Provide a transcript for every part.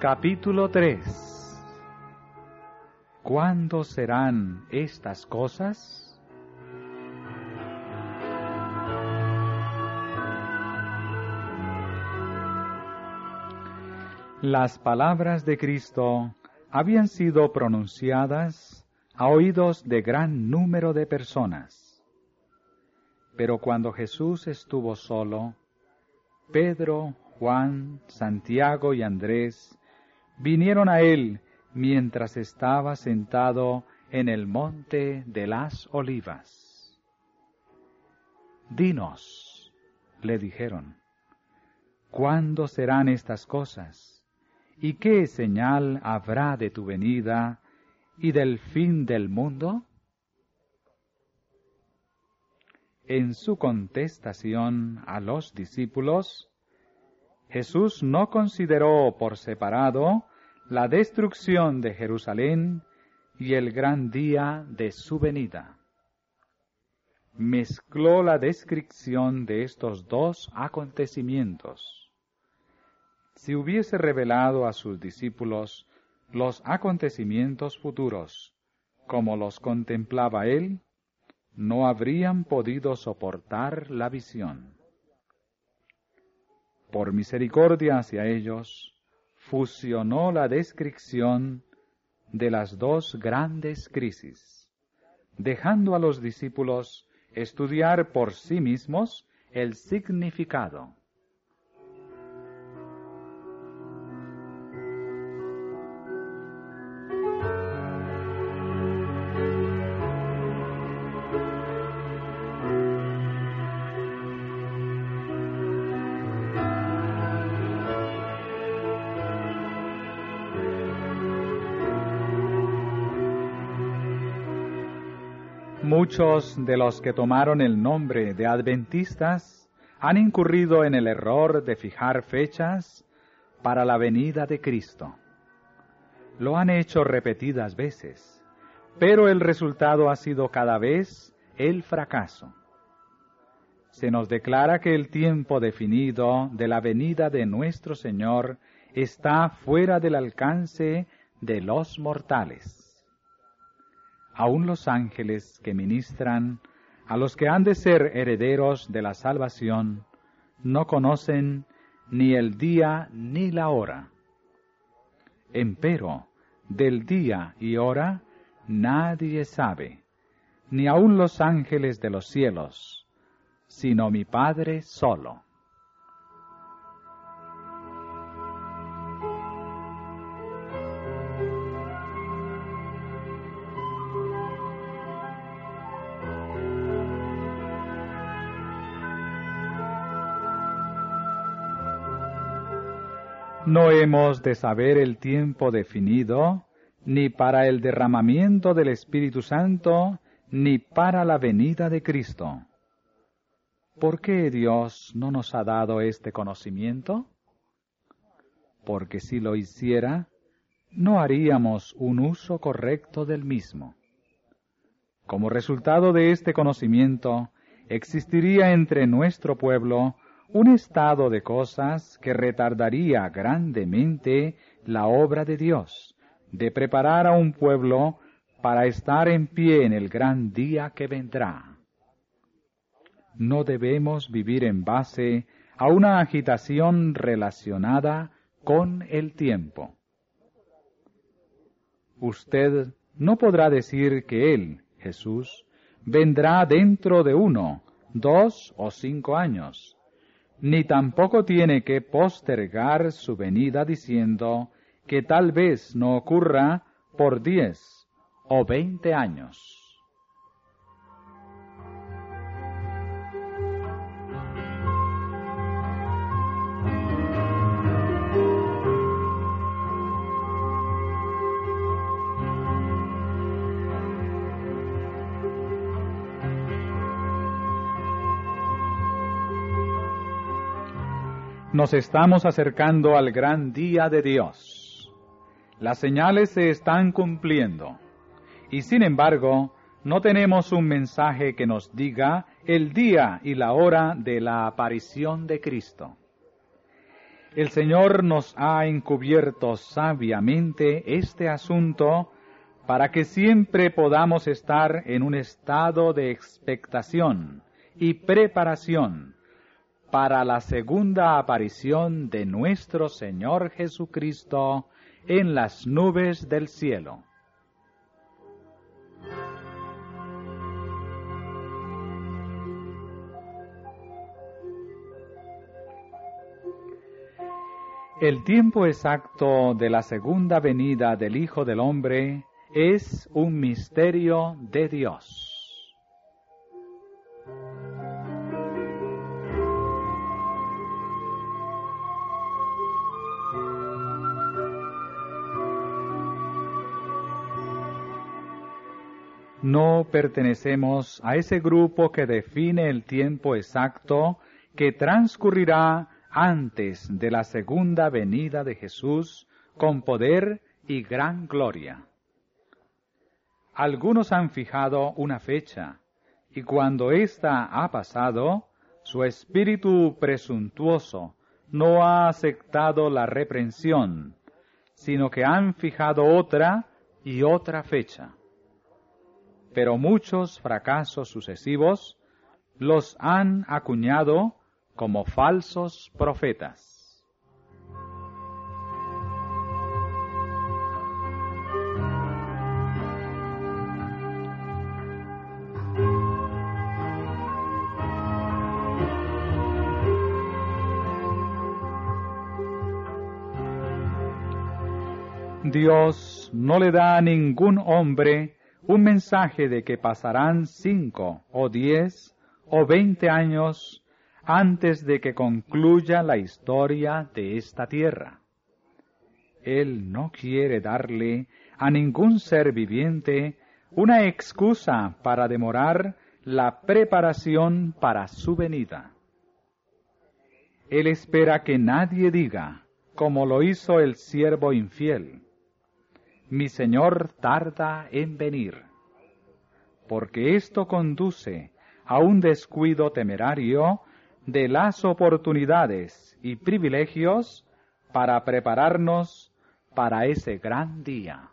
Capítulo 3 ¿Cuándo serán estas cosas? Las palabras de Cristo habían sido pronunciadas a oídos de gran número de personas. Pero cuando Jesús estuvo solo, Pedro, Juan, Santiago y Andrés vinieron a él mientras estaba sentado en el monte de las olivas. Dinos, le dijeron, ¿cuándo serán estas cosas? ¿Y qué señal habrá de tu venida y del fin del mundo? En su contestación a los discípulos, Jesús no consideró por separado la destrucción de Jerusalén y el gran día de su venida. Mezcló la descripción de estos dos acontecimientos. Si hubiese revelado a sus discípulos los acontecimientos futuros, como los contemplaba él, no habrían podido soportar la visión. Por misericordia hacia ellos, fusionó la descripción de las dos grandes crisis, dejando a los discípulos estudiar por sí mismos el significado. Muchos de los que tomaron el nombre de adventistas han incurrido en el error de fijar fechas para la venida de Cristo. Lo han hecho repetidas veces, pero el resultado ha sido cada vez el fracaso. Se nos declara que el tiempo definido de la venida de nuestro Señor está fuera del alcance de los mortales aun los ángeles que ministran a los que han de ser herederos de la salvación, no conocen ni el día ni la hora. Empero, del día y hora nadie sabe, ni aun los ángeles de los cielos, sino mi Padre solo. No hemos de saber el tiempo definido, ni para el derramamiento del Espíritu Santo, ni para la venida de Cristo. ¿Por qué Dios no nos ha dado este conocimiento? Porque si lo hiciera, no haríamos un uso correcto del mismo. Como resultado de este conocimiento, existiría entre nuestro pueblo un estado de cosas que retardaría grandemente la obra de Dios, de preparar a un pueblo para estar en pie en el gran día que vendrá. No debemos vivir en base a una agitación relacionada con el tiempo. Usted no podrá decir que Él, Jesús, vendrá dentro de uno, dos o cinco años, ni tampoco tiene que postergar su venida diciendo que tal vez no ocurra por diez o veinte años. Nos estamos acercando al gran día de Dios. Las señales se están cumpliendo. Y sin embargo, no tenemos un mensaje que nos diga el día y la hora de la aparición de Cristo. El Señor nos ha encubierto sabiamente este asunto para que siempre podamos estar en un estado de expectación y preparación para la segunda aparición de nuestro Señor Jesucristo en las nubes del cielo. El tiempo exacto de la segunda venida del Hijo del Hombre es un misterio de Dios. No pertenecemos a ese grupo que define el tiempo exacto que transcurrirá antes de la segunda venida de Jesús con poder y gran gloria. Algunos han fijado una fecha, y cuando ésta ha pasado, su espíritu presuntuoso no ha aceptado la reprensión, sino que han fijado otra y otra fecha. Pero muchos fracasos sucesivos los han acuñado como falsos profetas. Dios no le da a ningún hombre un mensaje de que pasarán cinco o diez o veinte años antes de que concluya la historia de esta tierra. Él no quiere darle a ningún ser viviente una excusa para demorar la preparación para su venida. Él espera que nadie diga, como lo hizo el siervo infiel, mi Señor tarda en venir, porque esto conduce a un descuido temerario de las oportunidades y privilegios para prepararnos para ese gran día.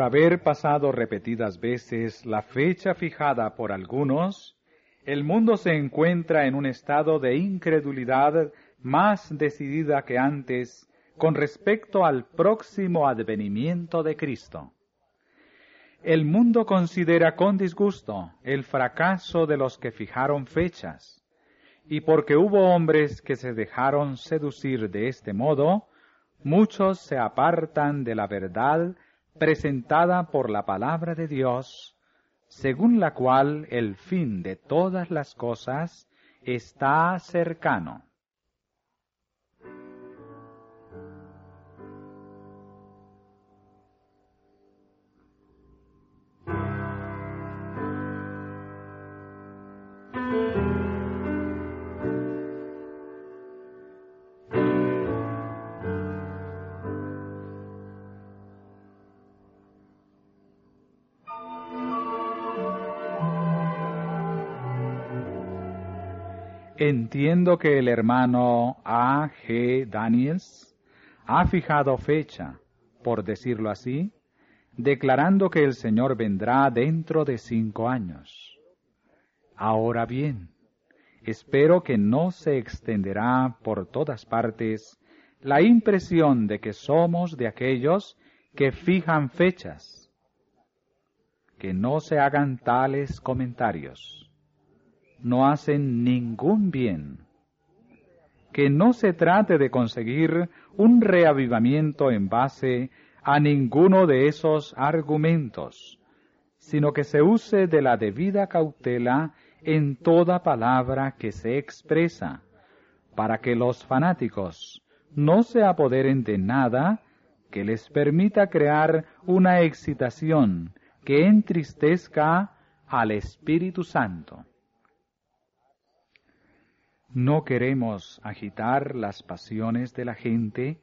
Por haber pasado repetidas veces la fecha fijada por algunos, el mundo se encuentra en un estado de incredulidad más decidida que antes con respecto al próximo advenimiento de Cristo. El mundo considera con disgusto el fracaso de los que fijaron fechas, y porque hubo hombres que se dejaron seducir de este modo, muchos se apartan de la verdad presentada por la palabra de Dios, según la cual el fin de todas las cosas está cercano. Que el hermano A. G. Daniels ha fijado fecha, por decirlo así, declarando que el Señor vendrá dentro de cinco años. Ahora bien, espero que no se extenderá por todas partes la impresión de que somos de aquellos que fijan fechas. Que no se hagan tales comentarios no hacen ningún bien. Que no se trate de conseguir un reavivamiento en base a ninguno de esos argumentos, sino que se use de la debida cautela en toda palabra que se expresa, para que los fanáticos no se apoderen de nada que les permita crear una excitación que entristezca al Espíritu Santo. No queremos agitar las pasiones de la gente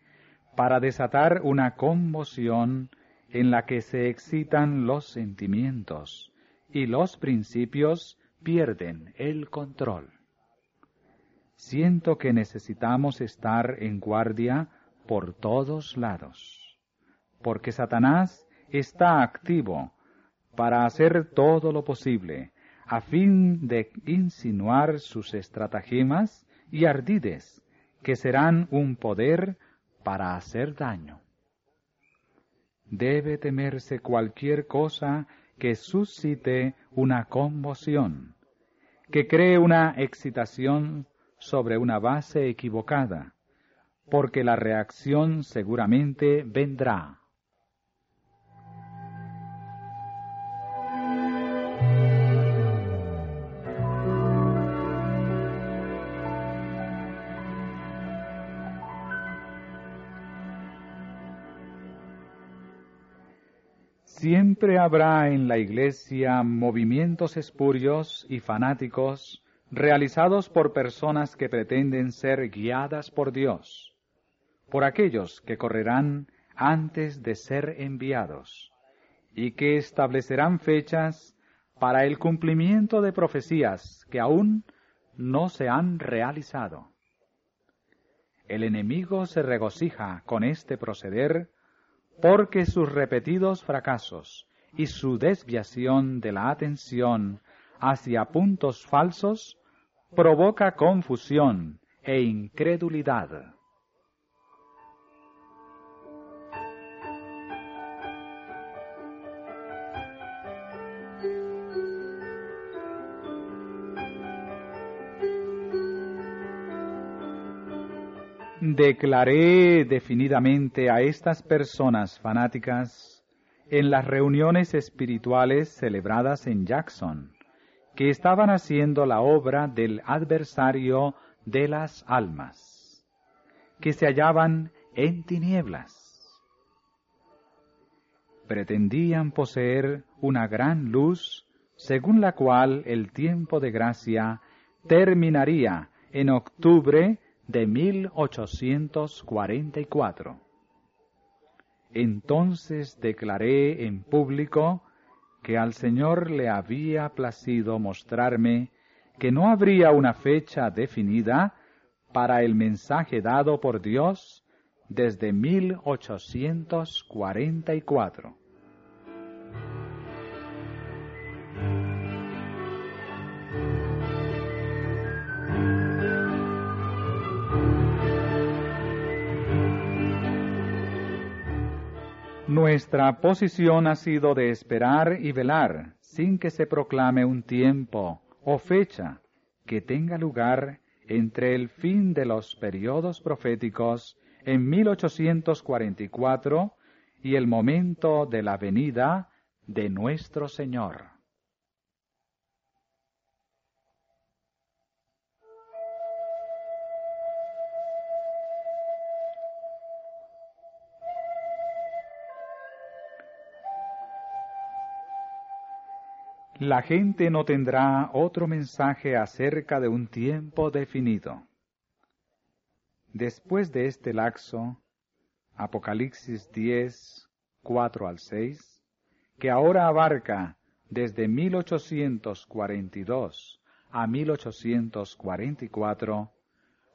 para desatar una conmoción en la que se excitan los sentimientos y los principios pierden el control. Siento que necesitamos estar en guardia por todos lados, porque Satanás está activo para hacer todo lo posible a fin de insinuar sus estratagemas y ardides, que serán un poder para hacer daño. Debe temerse cualquier cosa que suscite una conmoción, que cree una excitación sobre una base equivocada, porque la reacción seguramente vendrá. Siempre habrá en la Iglesia movimientos espurios y fanáticos realizados por personas que pretenden ser guiadas por Dios, por aquellos que correrán antes de ser enviados, y que establecerán fechas para el cumplimiento de profecías que aún no se han realizado. El enemigo se regocija con este proceder porque sus repetidos fracasos y su desviación de la atención hacia puntos falsos provoca confusión e incredulidad. Declaré definidamente a estas personas fanáticas en las reuniones espirituales celebradas en Jackson, que estaban haciendo la obra del adversario de las almas, que se hallaban en tinieblas. Pretendían poseer una gran luz según la cual el tiempo de gracia terminaría en octubre de 1844. Entonces declaré en público que al Señor le había placido mostrarme que no habría una fecha definida para el mensaje dado por Dios desde 1844. Nuestra posición ha sido de esperar y velar sin que se proclame un tiempo o fecha que tenga lugar entre el fin de los periodos proféticos en 1844 y el momento de la venida de nuestro Señor. La gente no tendrá otro mensaje acerca de un tiempo definido. Después de este laxo, Apocalipsis 10, 4 al 6, que ahora abarca desde 1842 a 1844,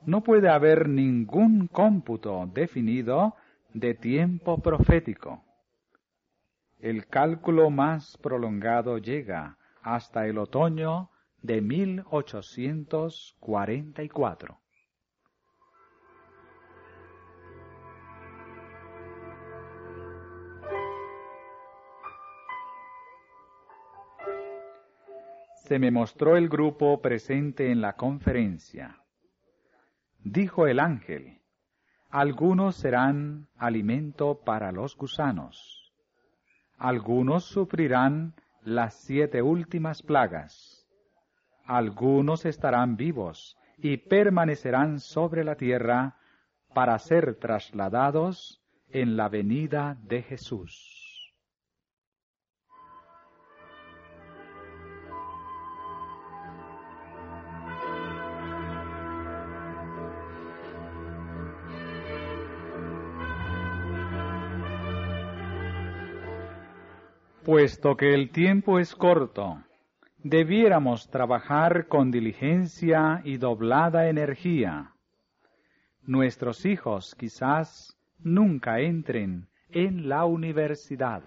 no puede haber ningún cómputo definido de tiempo profético el cálculo más prolongado llega hasta el otoño de 1844. Se me mostró el grupo presente en la conferencia. Dijo el ángel, algunos serán alimento para los gusanos algunos sufrirán las siete últimas plagas. Algunos estarán vivos y permanecerán sobre la tierra para ser trasladados en la venida de Jesús. Puesto que el tiempo es corto, debiéramos trabajar con diligencia y doblada energía. Nuestros hijos quizás nunca entren en la universidad.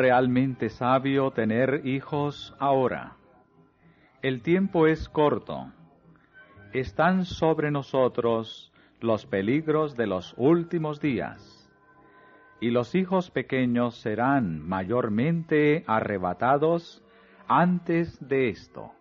Realmente sabio tener hijos ahora. El tiempo es corto. Están sobre nosotros los peligros de los últimos días. Y los hijos pequeños serán mayormente arrebatados antes de esto.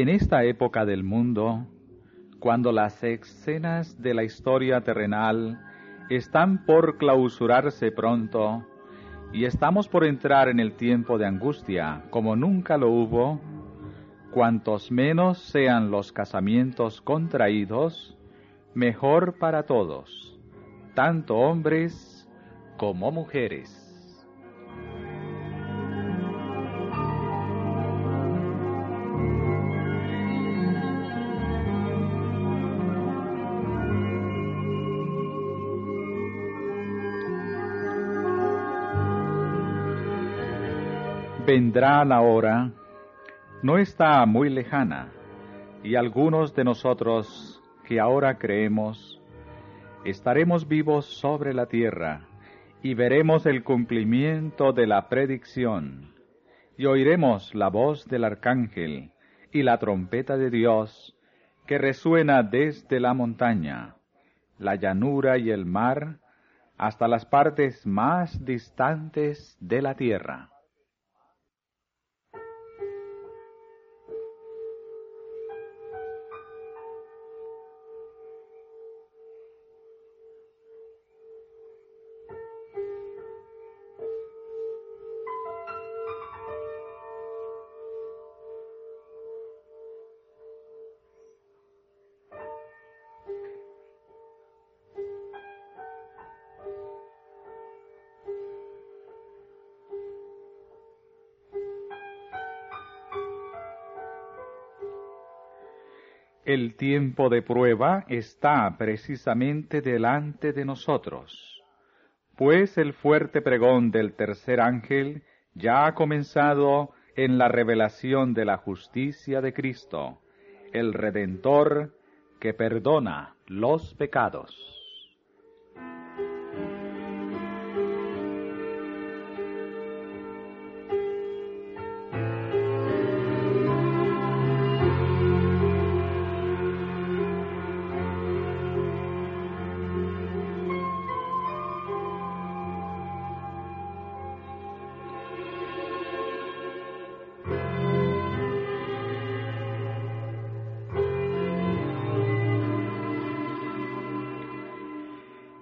En esta época del mundo, cuando las escenas de la historia terrenal están por clausurarse pronto y estamos por entrar en el tiempo de angustia como nunca lo hubo, cuantos menos sean los casamientos contraídos, mejor para todos, tanto hombres como mujeres. Vendrá la hora, no está muy lejana, y algunos de nosotros que ahora creemos, estaremos vivos sobre la tierra y veremos el cumplimiento de la predicción, y oiremos la voz del arcángel y la trompeta de Dios que resuena desde la montaña, la llanura y el mar, hasta las partes más distantes de la tierra. El tiempo de prueba está precisamente delante de nosotros, pues el fuerte pregón del tercer ángel ya ha comenzado en la revelación de la justicia de Cristo, el Redentor que perdona los pecados.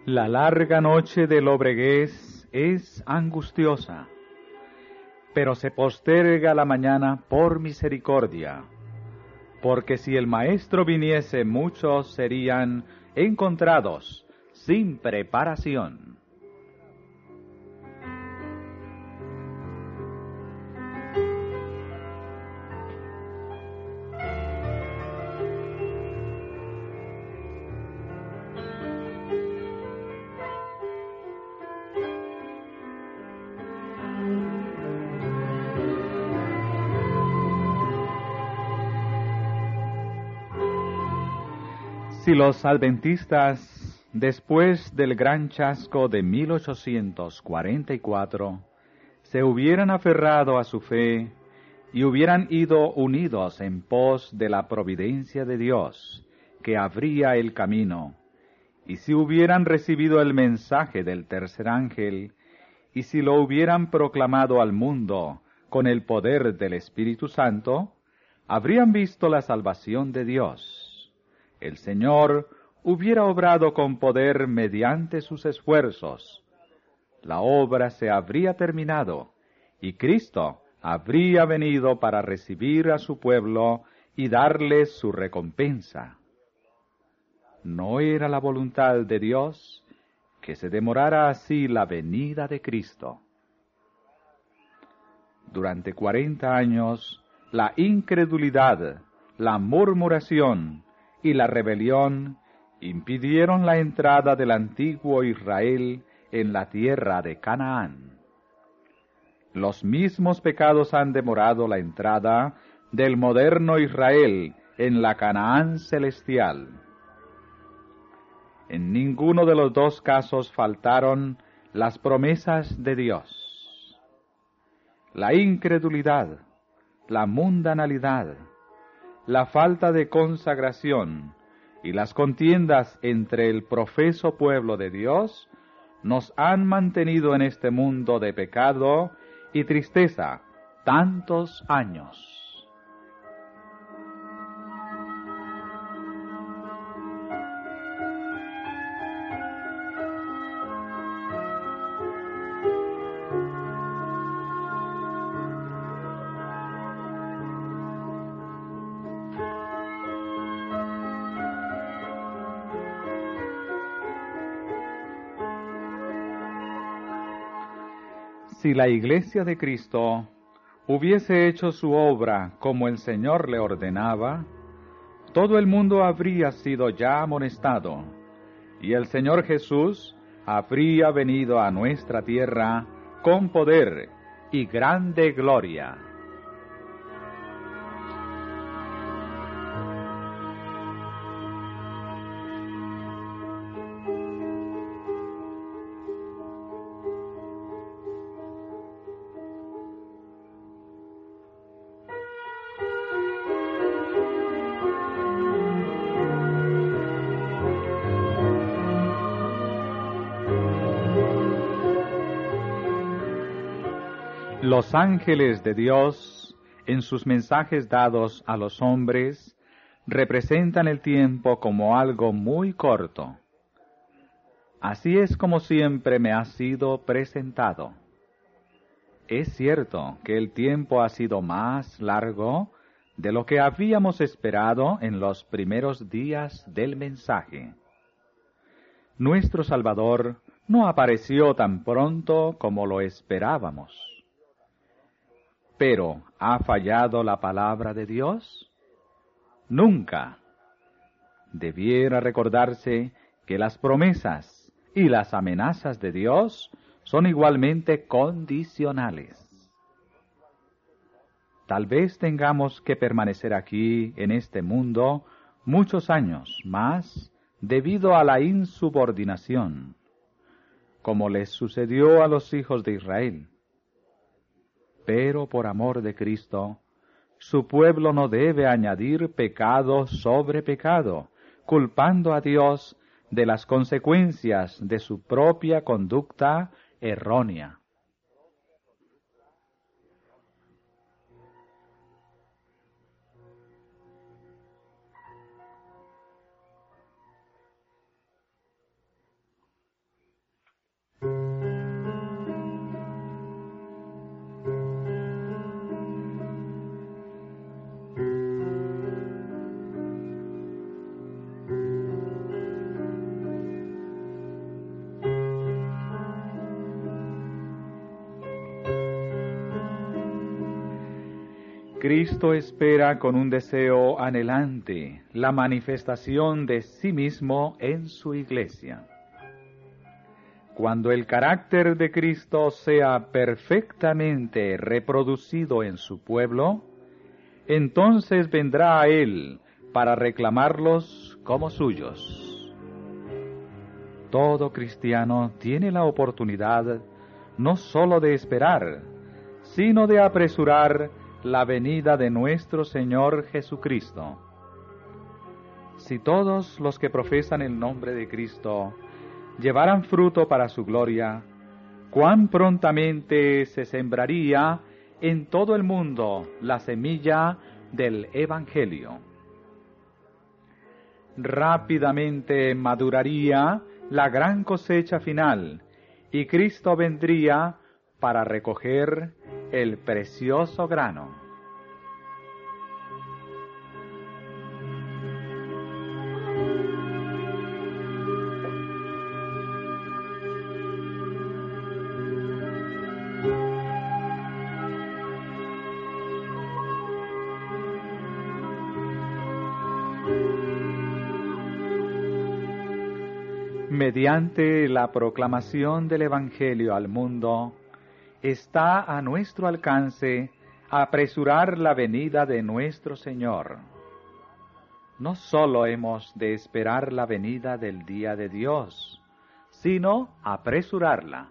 La larga noche del obregués es angustiosa, pero se posterga la mañana por misericordia, porque si el Maestro viniese muchos serían encontrados sin preparación. Los adventistas, después del gran chasco de 1844, se hubieran aferrado a su fe y hubieran ido unidos en pos de la providencia de Dios, que abría el camino, y si hubieran recibido el mensaje del tercer ángel, y si lo hubieran proclamado al mundo con el poder del Espíritu Santo, habrían visto la salvación de Dios el Señor hubiera obrado con poder mediante sus esfuerzos. La obra se habría terminado y Cristo habría venido para recibir a su pueblo y darles su recompensa. No era la voluntad de Dios que se demorara así la venida de Cristo. Durante cuarenta años, la incredulidad, la murmuración, y la rebelión impidieron la entrada del antiguo Israel en la tierra de Canaán. Los mismos pecados han demorado la entrada del moderno Israel en la Canaán celestial. En ninguno de los dos casos faltaron las promesas de Dios. La incredulidad, la mundanalidad, la falta de consagración y las contiendas entre el profeso pueblo de Dios nos han mantenido en este mundo de pecado y tristeza tantos años. La iglesia de Cristo hubiese hecho su obra como el Señor le ordenaba, todo el mundo habría sido ya amonestado, y el Señor Jesús habría venido a nuestra tierra con poder y grande gloria. Los ángeles de Dios, en sus mensajes dados a los hombres, representan el tiempo como algo muy corto. Así es como siempre me ha sido presentado. Es cierto que el tiempo ha sido más largo de lo que habíamos esperado en los primeros días del mensaje. Nuestro Salvador no apareció tan pronto como lo esperábamos. Pero, ¿ha fallado la palabra de Dios? Nunca. debiera recordarse que las promesas y las amenazas de Dios son igualmente condicionales. Tal vez tengamos que permanecer aquí en este mundo muchos años más debido a la insubordinación, como les sucedió a los hijos de Israel. Pero por amor de Cristo, su pueblo no debe añadir pecado sobre pecado, culpando a Dios de las consecuencias de su propia conducta errónea. Cristo espera con un deseo anhelante la manifestación de sí mismo en su iglesia. Cuando el carácter de Cristo sea perfectamente reproducido en su pueblo, entonces vendrá a Él para reclamarlos como suyos. Todo cristiano tiene la oportunidad no sólo de esperar, sino de apresurar la venida de nuestro Señor Jesucristo. Si todos los que profesan el nombre de Cristo llevaran fruto para su gloria, cuán prontamente se sembraría en todo el mundo la semilla del Evangelio. Rápidamente maduraría la gran cosecha final y Cristo vendría para recoger el precioso grano. mediante la proclamación del Evangelio al mundo, está a nuestro alcance apresurar la venida de nuestro Señor. No sólo hemos de esperar la venida del día de Dios, sino apresurarla.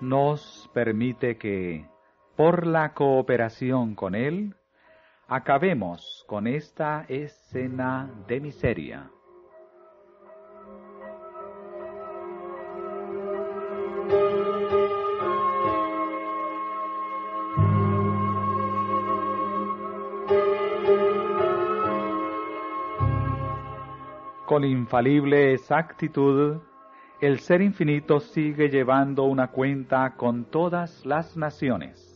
Nos permite que, por la cooperación con Él, acabemos con esta escena de miseria. Con infalible exactitud, el Ser Infinito sigue llevando una cuenta con todas las naciones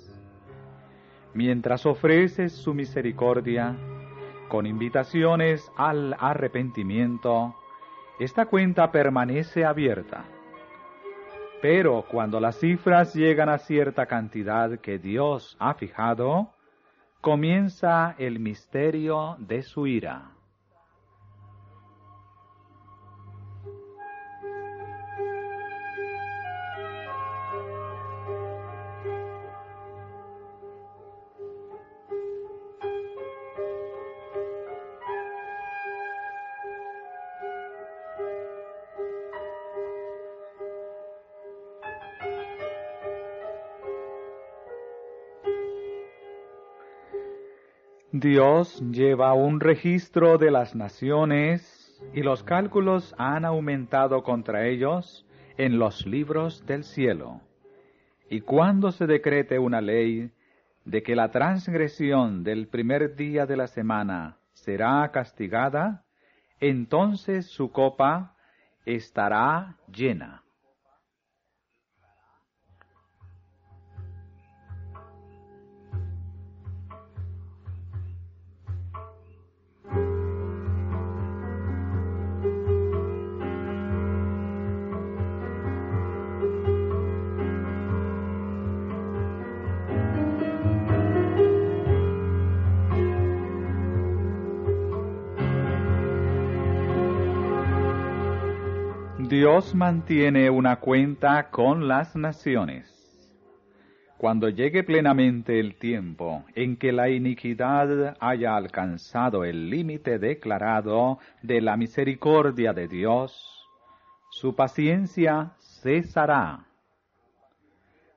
mientras ofreces su misericordia con invitaciones al arrepentimiento, esta cuenta permanece abierta. Pero cuando las cifras llegan a cierta cantidad que Dios ha fijado, comienza el misterio de su ira. Dios lleva un registro de las naciones y los cálculos han aumentado contra ellos en los libros del cielo. Y cuando se decrete una ley de que la transgresión del primer día de la semana será castigada, entonces su copa estará llena. Dios mantiene una cuenta con las naciones. Cuando llegue plenamente el tiempo en que la iniquidad haya alcanzado el límite declarado de la misericordia de Dios, su paciencia cesará.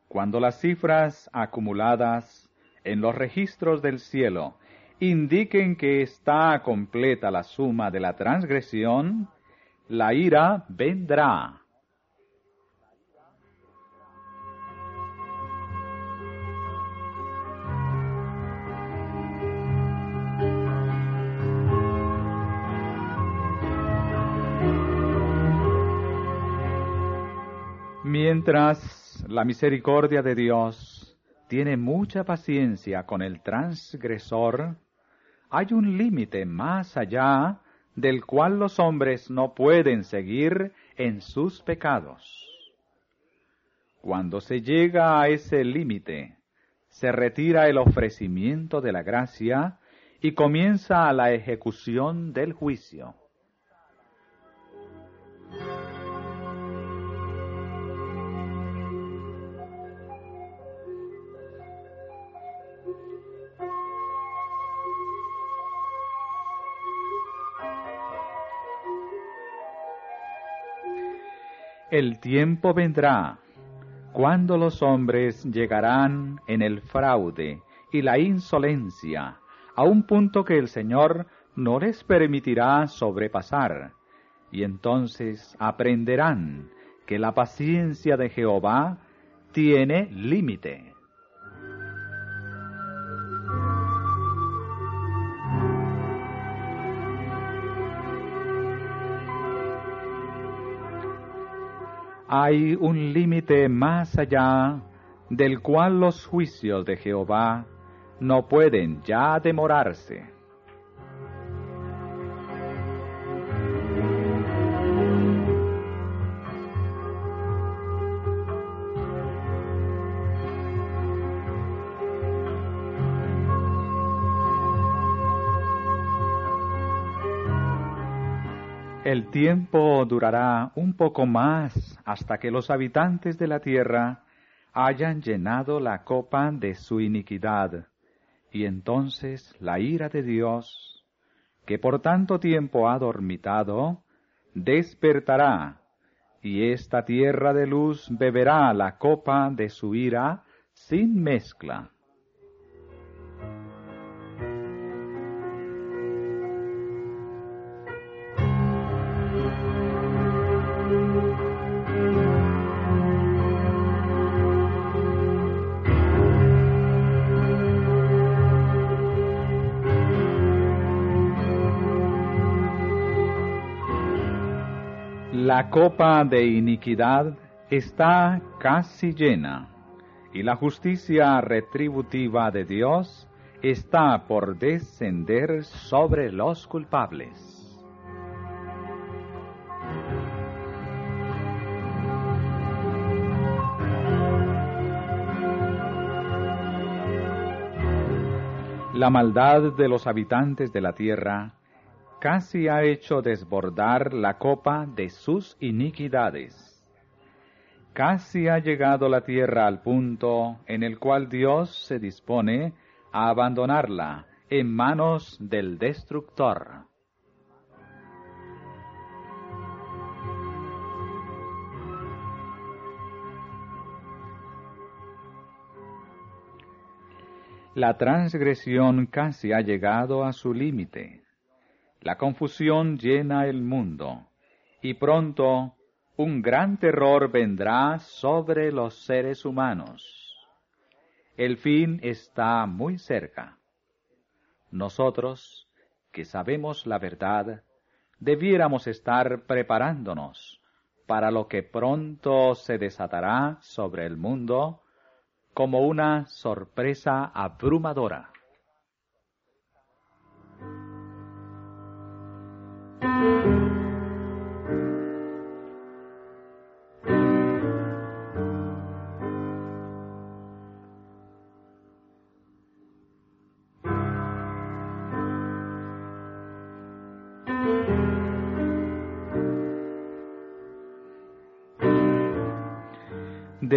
Cuando las cifras acumuladas en los registros del cielo indiquen que está completa la suma de la transgresión, la ira vendrá. Mientras la misericordia de Dios tiene mucha paciencia con el transgresor, hay un límite más allá del cual los hombres no pueden seguir en sus pecados. Cuando se llega a ese límite, se retira el ofrecimiento de la gracia y comienza la ejecución del juicio. El tiempo vendrá cuando los hombres llegarán en el fraude y la insolencia a un punto que el Señor no les permitirá sobrepasar, y entonces aprenderán que la paciencia de Jehová tiene límite. Hay un límite más allá del cual los juicios de Jehová no pueden ya demorarse. El tiempo durará un poco más hasta que los habitantes de la tierra hayan llenado la copa de su iniquidad, y entonces la ira de Dios, que por tanto tiempo ha dormitado, despertará, y esta tierra de luz beberá la copa de su ira sin mezcla. La copa de iniquidad está casi llena y la justicia retributiva de Dios está por descender sobre los culpables. La maldad de los habitantes de la tierra casi ha hecho desbordar la copa de sus iniquidades. Casi ha llegado la tierra al punto en el cual Dios se dispone a abandonarla en manos del destructor. La transgresión casi ha llegado a su límite. La confusión llena el mundo, y pronto un gran terror vendrá sobre los seres humanos. El fin está muy cerca. Nosotros, que sabemos la verdad, debiéramos estar preparándonos para lo que pronto se desatará sobre el mundo como una sorpresa abrumadora.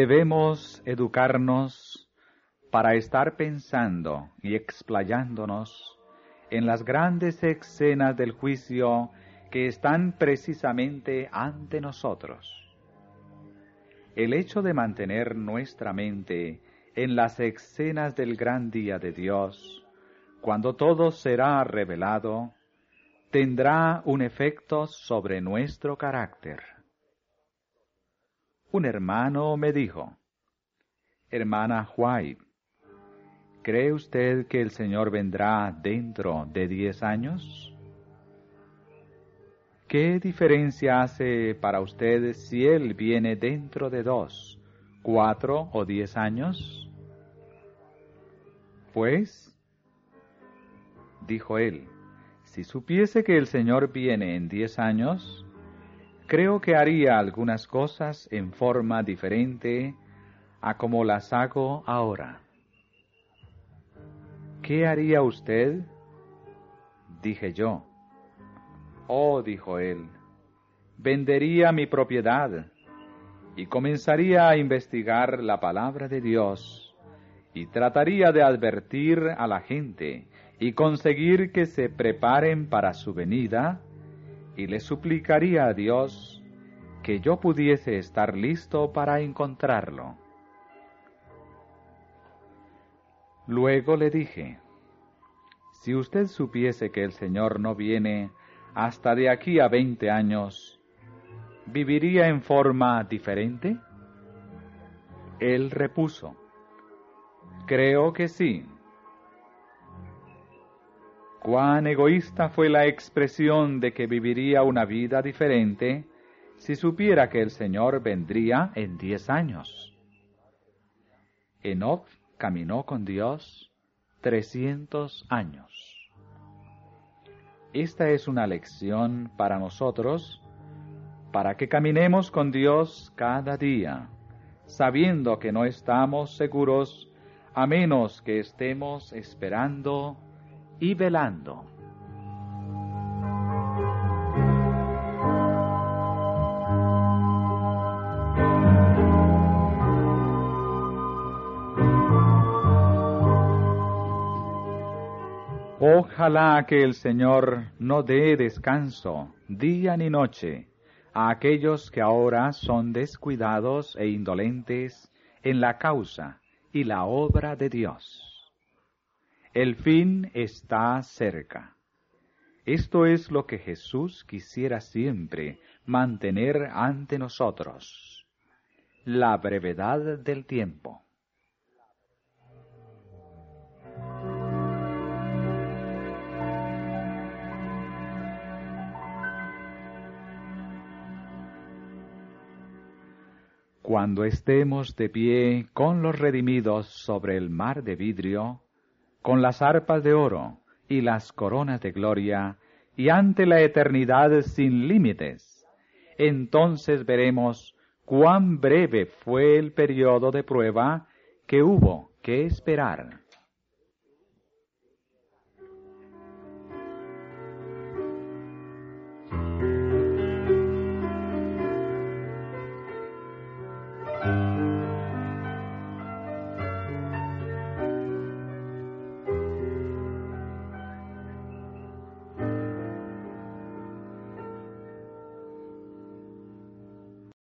Debemos educarnos para estar pensando y explayándonos en las grandes escenas del juicio que están precisamente ante nosotros. El hecho de mantener nuestra mente en las escenas del gran día de Dios, cuando todo será revelado, tendrá un efecto sobre nuestro carácter. Un hermano me dijo, Hermana White, ¿cree usted que el Señor vendrá dentro de diez años? ¿Qué diferencia hace para usted si Él viene dentro de dos, cuatro o diez años? Pues, dijo él, si supiese que el Señor viene en diez años, creo que haría algunas cosas en forma diferente a como las hago ahora. ¿Qué haría usted? Dije yo. Oh, dijo él, vendería mi propiedad y comenzaría a investigar la palabra de Dios y trataría de advertir a la gente y conseguir que se preparen para su venida y le suplicaría a Dios que yo pudiese estar listo para encontrarlo. Luego le dije, si usted supiese que el Señor no viene hasta de aquí a veinte años, ¿viviría en forma diferente? Él repuso, creo que sí. Cuán egoísta fue la expresión de que viviría una vida diferente si supiera que el Señor vendría en diez años. Enoch caminó con Dios trescientos años. Esta es una lección para nosotros, para que caminemos con Dios cada día, sabiendo que no estamos seguros a menos que estemos esperando y velando. Ojalá que el Señor no dé descanso día ni noche a aquellos que ahora son descuidados e indolentes en la causa y la obra de Dios. El fin está cerca. Esto es lo que Jesús quisiera siempre mantener ante nosotros, la brevedad del tiempo. Cuando estemos de pie con los redimidos sobre el mar de vidrio, con las arpas de oro y las coronas de gloria, y ante la eternidad sin límites, entonces veremos cuán breve fue el periodo de prueba que hubo que esperar.